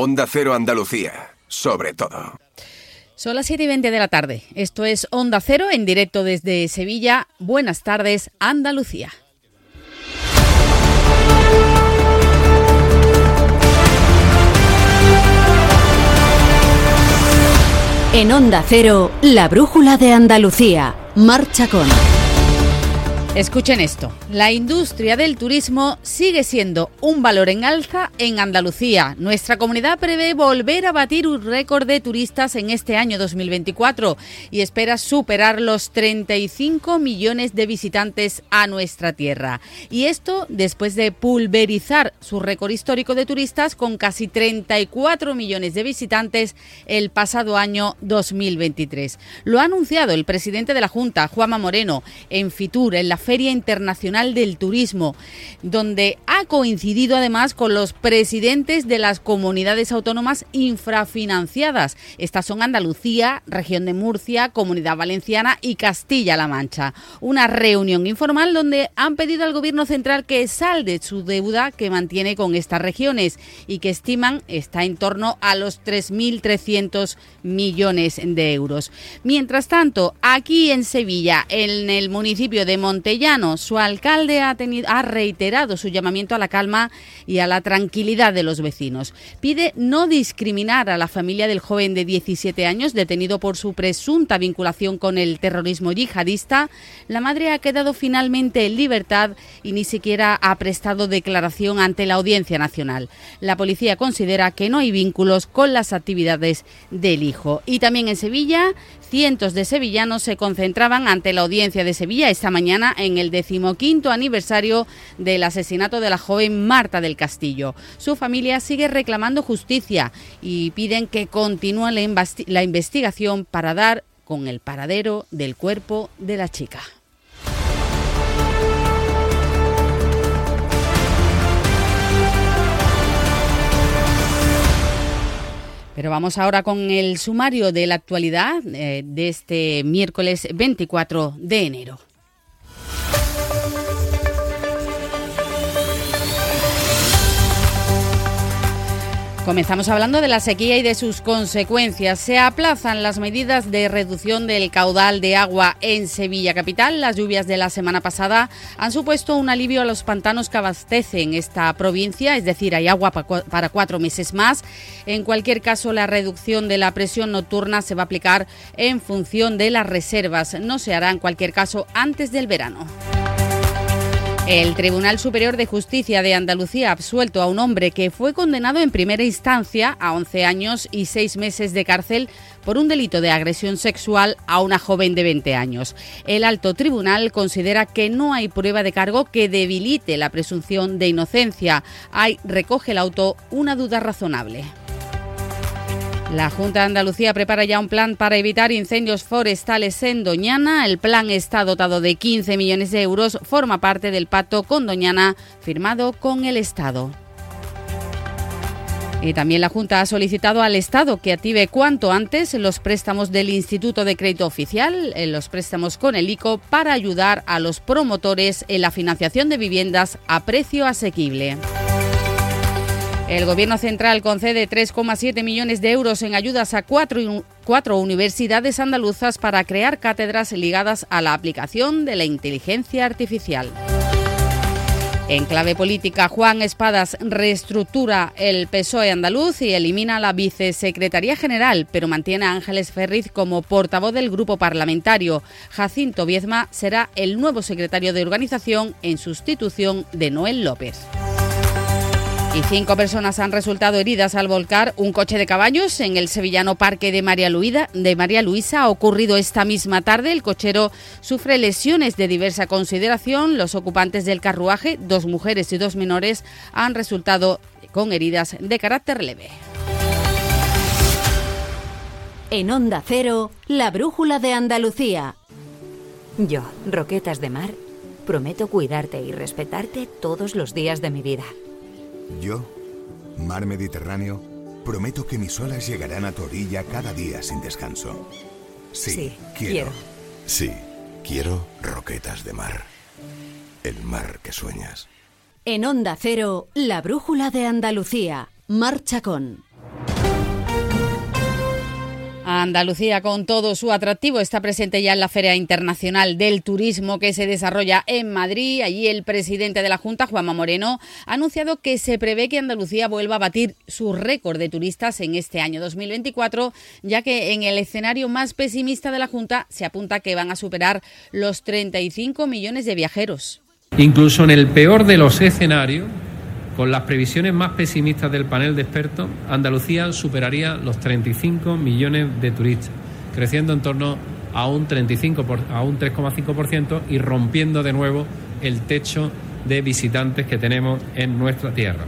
Onda Cero Andalucía, sobre todo. Son las 7 y 20 de la tarde. Esto es Onda Cero en directo desde Sevilla. Buenas tardes, Andalucía. En Onda Cero, la brújula de Andalucía. Marcha con. Escuchen esto, la industria del turismo sigue siendo un valor en alza en Andalucía. Nuestra comunidad prevé volver a batir un récord de turistas en este año 2024 y espera superar los 35 millones de visitantes a nuestra tierra. Y esto después de pulverizar su récord histórico de turistas con casi 34 millones de visitantes el pasado año 2023. Lo ha anunciado el presidente de la Junta, Juanma Moreno, en Fitur, en la Feria Internacional del Turismo, donde ha coincidido además con los presidentes de las comunidades autónomas infrafinanciadas. Estas son Andalucía, Región de Murcia, Comunidad Valenciana y Castilla-La Mancha. Una reunión informal donde han pedido al Gobierno central que salde su deuda que mantiene con estas regiones y que estiman está en torno a los 3.300 millones de euros. Mientras tanto, aquí en Sevilla, en el municipio de Montellano, su alcalde ha, ha reiterado su llamamiento a la calma y a la tranquilidad de los vecinos. Pide no discriminar a la familia del joven de 17 años detenido por su presunta vinculación con el terrorismo yihadista. La madre ha quedado finalmente en libertad y ni siquiera ha prestado declaración ante la Audiencia Nacional. La policía considera que no hay vínculos con las actividades del hijo. Y también en Sevilla, cientos de sevillanos se concentraban ante la Audiencia de Sevilla esta mañana en el decimoquinto aniversario del asesinato de la joven Marta del Castillo. Su familia sigue reclamando justicia y piden que continúe la, investigación para dar con el paradero del cuerpo de la chica. Pero vamos ahora con el sumario de la actualidad eh, de este miércoles 24 de enero. Comenzamos hablando de la sequía y de sus consecuencias. Se aplazan las medidas de reducción del caudal de agua en Sevilla Capital. Las lluvias de la semana pasada han supuesto un alivio a los pantanos que abastecen esta provincia, es decir, hay agua para cuatro meses más. En cualquier caso, la reducción de la presión nocturna se va a aplicar en función de las reservas. No se hará en cualquier caso antes del verano. El Tribunal Superior de Justicia de Andalucía ha absuelto a un hombre que fue condenado en primera instancia a 11 años y 6 meses de cárcel por un delito de agresión sexual a una joven de 20 años. El alto tribunal considera que no hay prueba de cargo que debilite la presunción de inocencia. Hay, recoge el auto, una duda razonable. La Junta de Andalucía prepara ya un plan para evitar incendios forestales en Doñana. El plan está dotado de 15 millones de euros, forma parte del pacto con Doñana firmado con el Estado. Y también la Junta ha solicitado al Estado que active cuanto antes los préstamos del Instituto de Crédito Oficial, en los préstamos con el ICO, para ayudar a los promotores en la financiación de viviendas a precio asequible. El Gobierno central concede 3,7 millones de euros en ayudas a cuatro, universidades andaluzas para crear cátedras ligadas a la aplicación de la inteligencia artificial. En clave política, Juan Espadas reestructura el PSOE andaluz y elimina la vicesecretaría general, pero mantiene a Ángeles Ferriz como portavoz del grupo parlamentario. Jacinto Viezma será el nuevo secretario de organización en sustitución de Noel López. Y cinco personas han resultado heridas al volcar un coche de caballos en el sevillano Parque de María, Luisa, de María Luisa. Ha ocurrido esta misma tarde. El cochero sufre lesiones de diversa consideración. Los ocupantes del carruaje, dos mujeres y dos menores, han resultado con heridas de carácter leve. En Onda Cero, la brújula de Andalucía. Yo, Roquetas de Mar, prometo cuidarte y respetarte todos los días de mi vida. Yo, Mar Mediterráneo, prometo que mis olas llegarán a tu orilla cada día sin descanso. Sí, Sí, quiero. quiero. Sí, quiero roquetas de mar. El mar que sueñas. En Onda Cero, la brújula de Andalucía. Marcha con. Andalucía, con todo su atractivo, está presente ya en la Feria Internacional del Turismo que se desarrolla en Madrid. Allí el presidente de la Junta, Juanma Moreno, ha anunciado que se prevé que Andalucía vuelva a batir su récord de turistas en este año 2024, ya que en el escenario más pesimista de la Junta se apunta que van a superar los 35 millones de viajeros. Incluso en el peor de los escenarios, con las previsiones más pesimistas del panel de expertos, Andalucía superaría los 35 millones de turistas, creciendo en torno a un 35 a un 3,5% y rompiendo de nuevo el techo de visitantes que tenemos en nuestra tierra.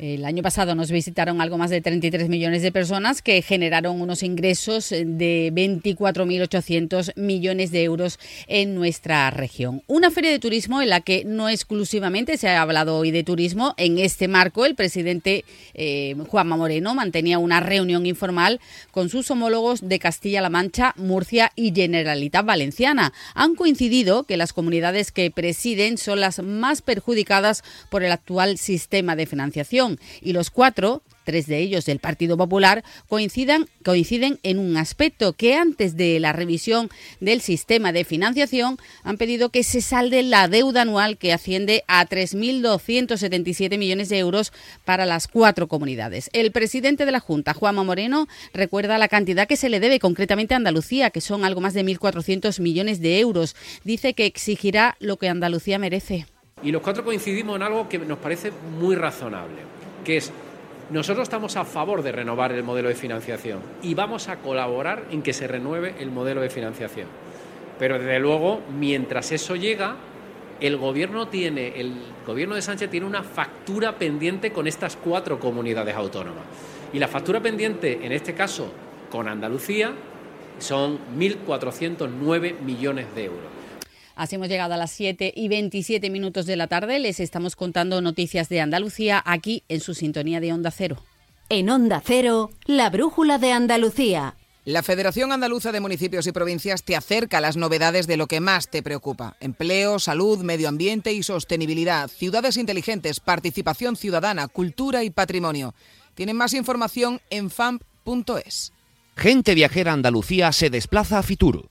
El año pasado nos visitaron algo más de 33 millones de personas que generaron unos ingresos de 24.800 millones de euros en nuestra región. Una feria de turismo en la que no exclusivamente se ha hablado hoy de turismo. En este marco, el presidente eh, Juanma Moreno mantenía una reunión informal con sus homólogos de Castilla-La Mancha, Murcia y Generalitat Valenciana. Han coincidido que las comunidades que presiden son las más perjudicadas por el actual sistema de financiación y los cuatro tres de ellos del Partido Popular, coinciden en un aspecto que antes de la revisión del sistema de financiación han pedido que se salde la deuda anual que asciende a 3.277 millones de euros para las cuatro comunidades. El presidente de la Junta, Juanma Moreno, recuerda la cantidad que se le debe concretamente a Andalucía, que son algo más de 1.400 millones de euros. Dice que exigirá lo que Andalucía merece. Y los cuatro coincidimos en algo que nos parece muy razonable que es nosotros estamos a favor de renovar el modelo de financiación y vamos a colaborar en que se renueve el modelo de financiación. Pero desde luego, mientras eso llega, el gobierno tiene, el gobierno de Sánchez tiene una factura pendiente con estas cuatro comunidades autónomas. Y la factura pendiente, en este caso, con Andalucía, son 1.409 millones de euros. Así hemos llegado a las 7 y 27 minutos de la tarde. Les estamos contando noticias de Andalucía aquí en su sintonía de Onda Cero. En Onda Cero, la brújula de Andalucía. La Federación Andaluza de Municipios y Provincias te acerca a las novedades de lo que más te preocupa. Empleo, salud, medio ambiente y sostenibilidad, ciudades inteligentes, participación ciudadana, cultura y patrimonio. Tienen más información en famp.es. Gente Viajera Andalucía se desplaza a Fitur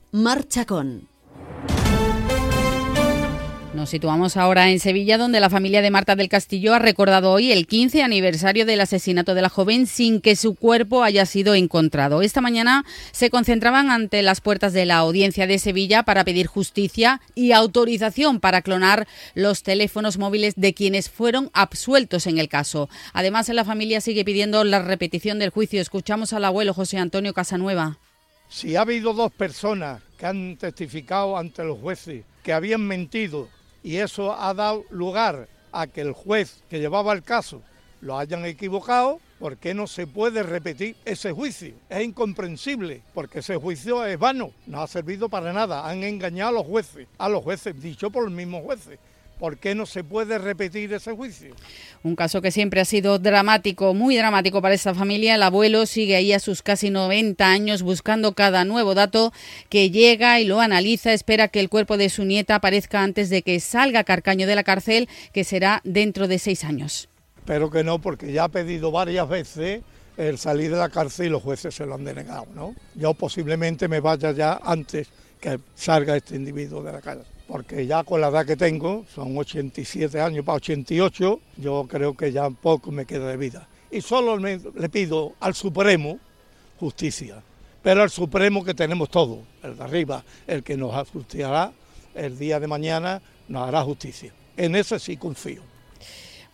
Marcha con. Nos situamos ahora en Sevilla, donde la familia de Marta del Castillo ha recordado hoy el 15 aniversario del asesinato de la joven sin que su cuerpo haya sido encontrado. Esta mañana se concentraban ante las puertas de la audiencia de Sevilla para pedir justicia y autorización para clonar los teléfonos móviles de quienes fueron absueltos en el caso. Además, la familia sigue pidiendo la repetición del juicio. Escuchamos al abuelo José Antonio Casanueva. Si ha habido dos personas que han testificado ante los jueces que habían mentido y eso ha dado lugar a que el juez que llevaba el caso lo hayan equivocado, ¿por qué no se puede repetir ese juicio? Es incomprensible, porque ese juicio es vano, no ha servido para nada, han engañado a los jueces, a los jueces, dicho por los mismos jueces. ¿Por qué no se puede repetir ese juicio? Un caso que siempre ha sido dramático, muy dramático para esta familia. El abuelo sigue ahí a sus casi 90 años buscando cada nuevo dato que llega y lo analiza. Espera que el cuerpo de su nieta aparezca antes de que salga Carcaño de la cárcel, que será dentro de seis años. Espero que no, porque ya ha pedido varias veces el salir de la cárcel y los jueces se lo han denegado, ¿no? Yo posiblemente me vaya ya antes que salga este individuo de la cárcel porque ya con la edad que tengo, son 87 años para 88, yo creo que ya poco me queda de vida. Y solo le pido al Supremo justicia, pero al Supremo que tenemos todo, el de arriba, el que nos ajustará el día de mañana, nos hará justicia. En eso sí confío.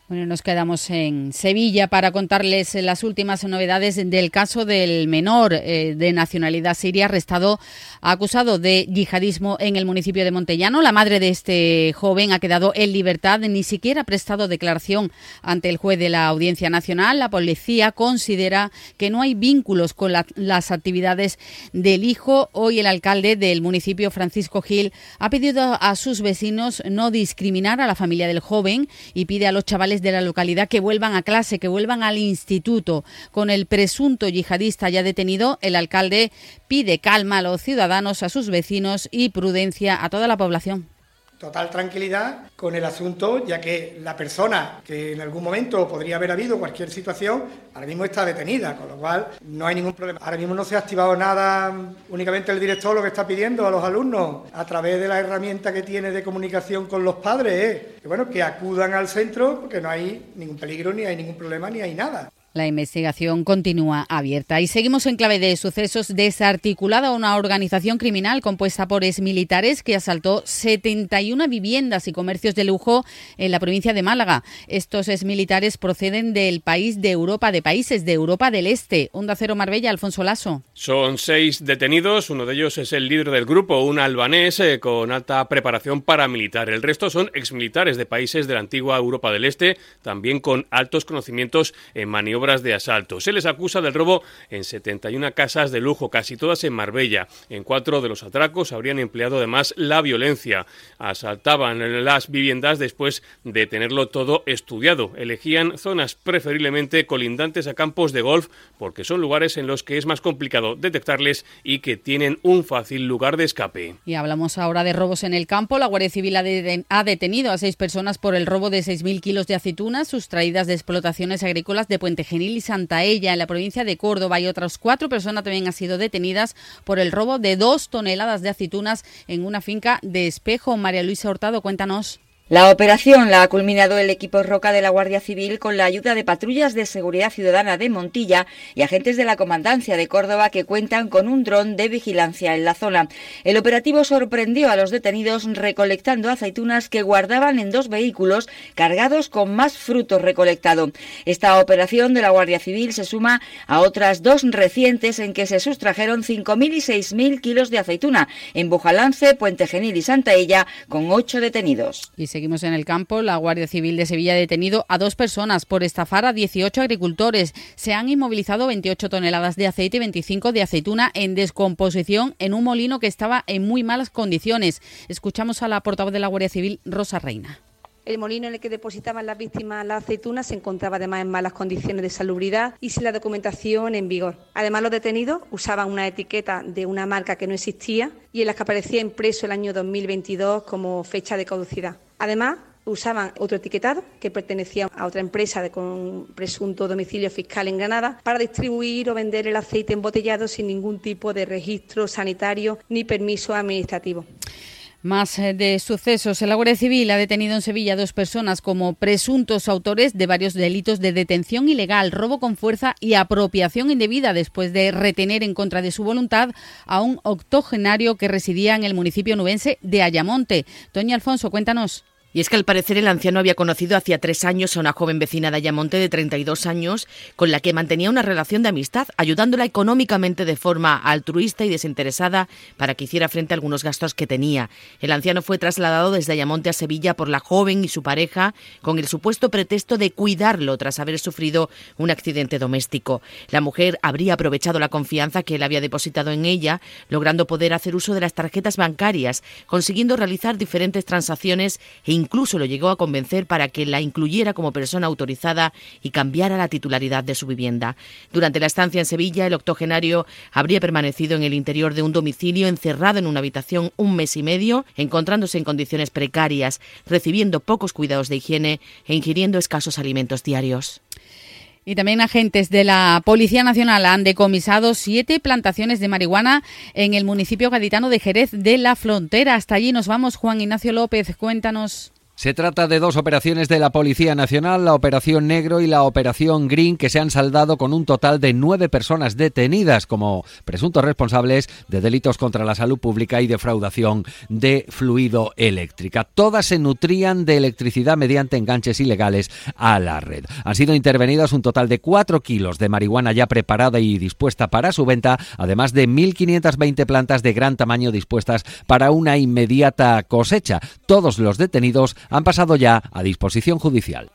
Bueno, nos quedamos en Sevilla para contarles las últimas novedades del caso del menor eh, de nacionalidad siria arrestado acusado de yihadismo en el municipio de Montellano. La madre de este joven ha quedado en libertad, ni siquiera ha prestado declaración ante el juez de la Audiencia Nacional. La policía considera que no hay vínculos con las actividades del hijo. Hoy el alcalde del municipio, Francisco Gil, ha pedido a sus vecinos no discriminar a la familia del joven y pide a los chavales de la localidad que vuelvan a clase, que vuelvan al instituto. Con el presunto yihadista ya detenido, el alcalde pide calma a los ciudadanos, a sus vecinos y prudencia a toda la población total tranquilidad con el asunto, ya que la persona que en algún momento podría haber habido cualquier situación, ahora mismo está detenida, con lo cual no hay ningún problema. Ahora mismo no se ha activado nada, únicamente el director lo que está pidiendo a los alumnos a través de la herramienta que tiene de comunicación con los padres, que bueno, que acudan al centro porque no hay ningún peligro, ni hay ningún problema, ni hay nada. La investigación continúa abierta. Y seguimos en clave de sucesos. Desarticulada una organización criminal compuesta por exmilitares que asaltó 71 viviendas y comercios de lujo en la provincia de Málaga. Estos exmilitares proceden del país de Europa, de países de Europa del Este. Onda Cero Marbella, Alfonso Lasso. Son seis detenidos. Uno de ellos es el líder del grupo, un albanés eh, con alta preparación paramilitar. El resto son exmilitares de países de la antigua Europa del Este, también con altos conocimientos en maniobras de asalto. Se les acusa del robo en 71 casas de lujo, casi todas en Marbella. En cuatro de los atracos habrían empleado además la violencia. Asaltaban las viviendas después de tenerlo todo estudiado. Elegían zonas preferiblemente colindantes a campos de golf porque son lugares en los que es más complicado detectarles y que tienen un fácil lugar de escape. Y hablamos ahora de robos en el campo. La Guardia Civil ha, detenido a seis personas por el robo de 6.000 kilos de aceitunas sustraídas de explotaciones agrícolas de Puente Genil y Santaella, en la provincia de Córdoba, y otras cuatro personas también han sido detenidas por el robo de dos toneladas de aceitunas en una finca de Espejo. María Luisa Hurtado, cuéntanos. La operación la ha culminado el equipo Roca de la Guardia Civil con la ayuda de patrullas de seguridad ciudadana de Montilla y agentes de la Comandancia de Córdoba que cuentan con un dron de vigilancia en la zona. El operativo sorprendió a los detenidos recolectando aceitunas que guardaban en dos vehículos cargados con más fruto recolectado. Esta operación de la Guardia Civil se suma a otras dos recientes en que se sustrajeron 5.000 y 6.000 kilos de aceituna en Bujalance, Puente Genil y Santaella con ocho detenidos. Seguimos en el campo. La Guardia Civil de Sevilla ha detenido a dos personas por estafar a 18 agricultores. Se han inmovilizado 28 toneladas de aceite y 25 de aceituna en descomposición en un molino que estaba en muy malas condiciones. Escuchamos a la portavoz de la Guardia Civil, Rosa Reina. El molino en el que depositaban las víctimas la aceituna se encontraba además en malas condiciones de salubridad y sin la documentación en vigor. Además, los detenidos usaban una etiqueta de una marca que no existía y en la que aparecía impreso el año 2022 como fecha de caducidad. Además, usaban otro etiquetado que pertenecía a otra empresa de, con presunto domicilio fiscal en Granada para distribuir o vender el aceite embotellado sin ningún tipo de registro sanitario ni permiso administrativo. Más eh, de sucesos. La Guardia Civil ha detenido en Sevilla a dos personas como presuntos autores de varios delitos de detención ilegal, robo con fuerza y apropiación indebida después de retener en contra de su voluntad a un octogenario que residía en el municipio nubense de Ayamonte. Doña Alfonso, cuéntanos. Y es que al parecer el anciano había conocido hacía tres años a una joven vecina de Ayamonte de 32 años con la que mantenía una relación de amistad, ayudándola económicamente de forma altruista y desinteresada para que hiciera frente a algunos gastos que tenía. El anciano fue trasladado desde Ayamonte a Sevilla por la joven y su pareja con el supuesto pretexto de cuidarlo tras haber sufrido un accidente doméstico. La mujer habría aprovechado la confianza que él había depositado en ella, logrando poder hacer uso de las tarjetas bancarias, consiguiendo realizar diferentes transacciones e incluso lo llegó a convencer para que la incluyera como persona autorizada y cambiara la titularidad de su vivienda. Durante la estancia en Sevilla, el octogenario habría permanecido en el interior de un domicilio encerrado en una habitación un mes y medio, encontrándose en condiciones precarias, recibiendo pocos cuidados de higiene e ingiriendo escasos alimentos diarios. Y también agentes de la Policía Nacional han decomisado siete plantaciones de marihuana en el municipio gaditano de Jerez de la Frontera. Hasta allí nos vamos. Juan Ignacio López, cuéntanos. Se trata de dos operaciones de la Policía Nacional, la Operación Negro y la Operación Green, que se han saldado con un total de nueve personas detenidas como presuntos responsables de delitos contra la salud pública y defraudación de fluido eléctrica. Todas se nutrían de electricidad mediante enganches ilegales a la red. Han sido intervenidas un total de cuatro kilos de marihuana ya preparada y dispuesta para su venta, además de 1.520 plantas de gran tamaño dispuestas para una inmediata cosecha. Todos los detenidos han pasado ya a disposición judicial.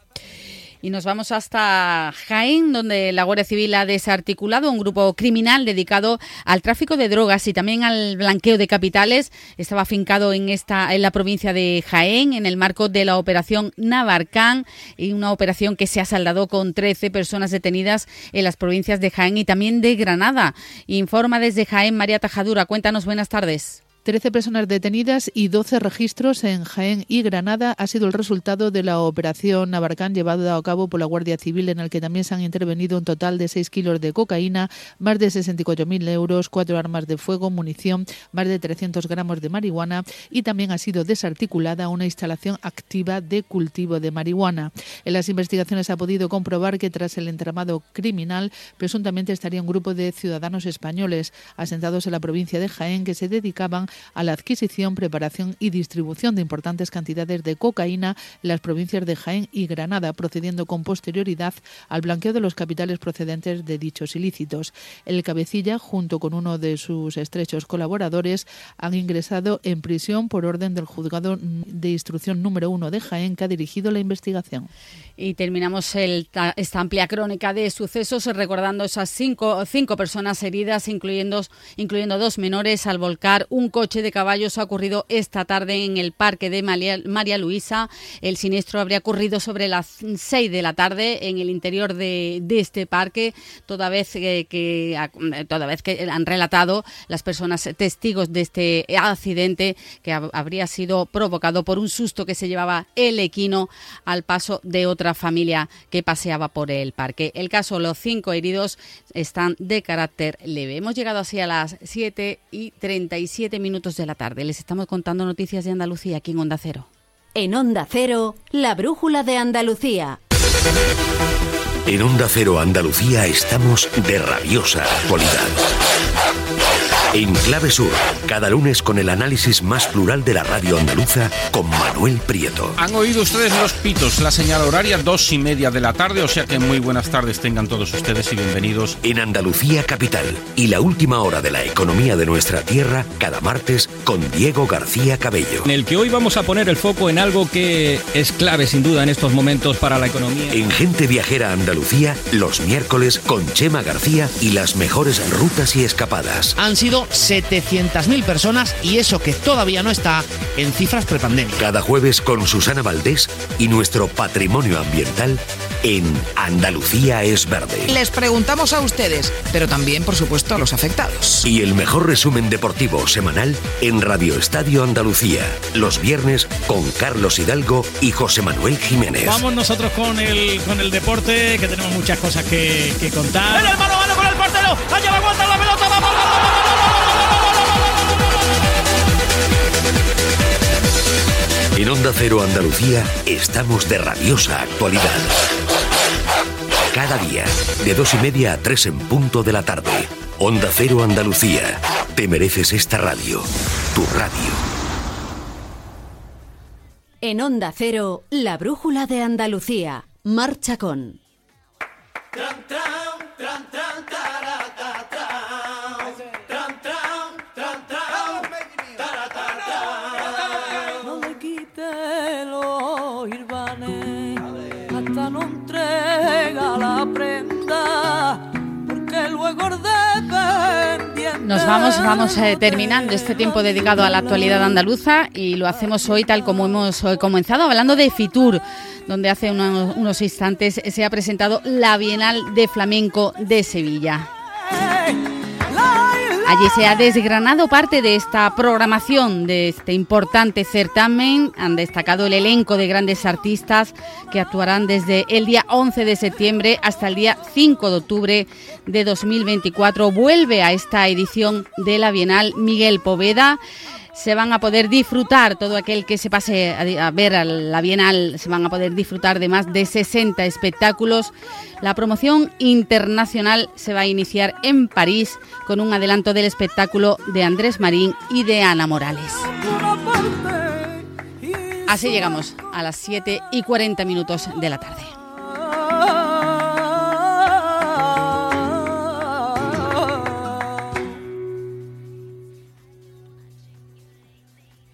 Y nos vamos hasta Jaén, donde la Guardia Civil ha desarticulado un grupo criminal dedicado al tráfico de drogas y también al blanqueo de capitales. Estaba afincado en esta en la provincia de Jaén en el marco de la operación Navarcán y una operación que se ha saldado con 13 personas detenidas en las provincias de Jaén y también de Granada. Informa desde Jaén María Tajadura. Cuéntanos, buenas tardes. 13 personas detenidas y 12 registros en Jaén y Granada ha sido el resultado de la operación Navarcán llevada a cabo por la Guardia Civil en el que también se han intervenido un total de 6 kilos de cocaína, más de 64.000 euros, cuatro armas de fuego, munición, más de 300 gramos de marihuana y también ha sido desarticulada una instalación activa de cultivo de marihuana. En las investigaciones ha podido comprobar que tras el entramado criminal presuntamente estaría un grupo de ciudadanos españoles asentados en la provincia de Jaén que se dedicaban a la adquisición, preparación y distribución de importantes cantidades de cocaína en las provincias de Jaén y Granada, procediendo con posterioridad al blanqueo de los capitales procedentes de dichos ilícitos. El cabecilla, junto con uno de sus estrechos colaboradores, han ingresado en prisión por orden del juzgado de instrucción número uno de Jaén, que ha dirigido la investigación. Y terminamos esta amplia crónica de sucesos recordando esas cinco, cinco personas heridas, incluyendo, incluyendo dos menores, al volcar un coche de caballos. Ha ocurrido esta tarde en el parque de María, Luisa. El siniestro habría ocurrido sobre las seis de la tarde en el interior de, este parque, toda vez que, toda vez que han relatado las personas testigos de este accidente que habría sido provocado por un susto que se llevaba el equino al paso de otra familia que paseaba por el parque. El caso, los cinco heridos están de carácter leve. Hemos llegado así a las 7 y 37 minutos de la tarde. Les estamos contando noticias de Andalucía aquí en Onda Cero. En Onda Cero, la brújula de Andalucía. En Onda Cero Andalucía estamos de rabiosa actualidad. En Clave Sur, cada lunes con el análisis más plural de la radio andaluza con Manuel Prieto. Han oído ustedes los pitos, la señal horaria dos y media de la tarde, o sea que muy buenas tardes tengan todos ustedes y bienvenidos. En Andalucía Capital y la última hora de la economía de nuestra tierra, cada martes con Diego García Cabello. En el que hoy vamos a poner el foco en algo que es clave sin duda en estos momentos para la economía. En Gente Viajera Andalucía, los miércoles con Chema García y las mejores rutas y escapadas. Han sido 700.000 personas y eso que todavía no está en cifras prepandémicas. Cada jueves con Susana Valdés y nuestro patrimonio ambiental en Andalucía es verde. Les preguntamos a ustedes, pero también por supuesto a los afectados. Y el mejor resumen deportivo semanal en Radio Estadio Andalucía, los viernes con Carlos Hidalgo y José Manuel Jiménez. Vamos nosotros con el, con el deporte, que tenemos muchas cosas que, contar. ¡El mano mano con el portero! ¡Allá va la pelota! ¡Vamos, vamos, vamos! En Onda Cero Andalucía estamos de rabiosa actualidad. Cada día, de dos y media a tres en punto de la tarde. Onda Cero Andalucía. Te mereces esta radio. Tu radio. En Onda Cero, la brújula de Andalucía. Marcha con. Nos vamos, vamos eh, terminando este tiempo dedicado a la actualidad andaluza y lo hacemos hoy tal como hemos eh, comenzado, hablando de Fitur, donde hace unos instantes se ha presentado la Bienal de Flamenco de Sevilla. Allí se ha desgranado parte de esta programación de este importante certamen. Han destacado el elenco de grandes artistas que actuarán desde el día 11 de septiembre hasta el día 5 de octubre de 2024. Vuelve a esta edición de la Bienal Miguel Poveda. Se van a poder disfrutar, todo aquel que se pase a, ver a la Bienal, se van a poder disfrutar de más de 60 espectáculos. La promoción internacional se va a iniciar en París con un adelanto del espectáculo de Andrés Marín y de Ana Morales. Así llegamos a las 7 y 40 minutos de la tarde.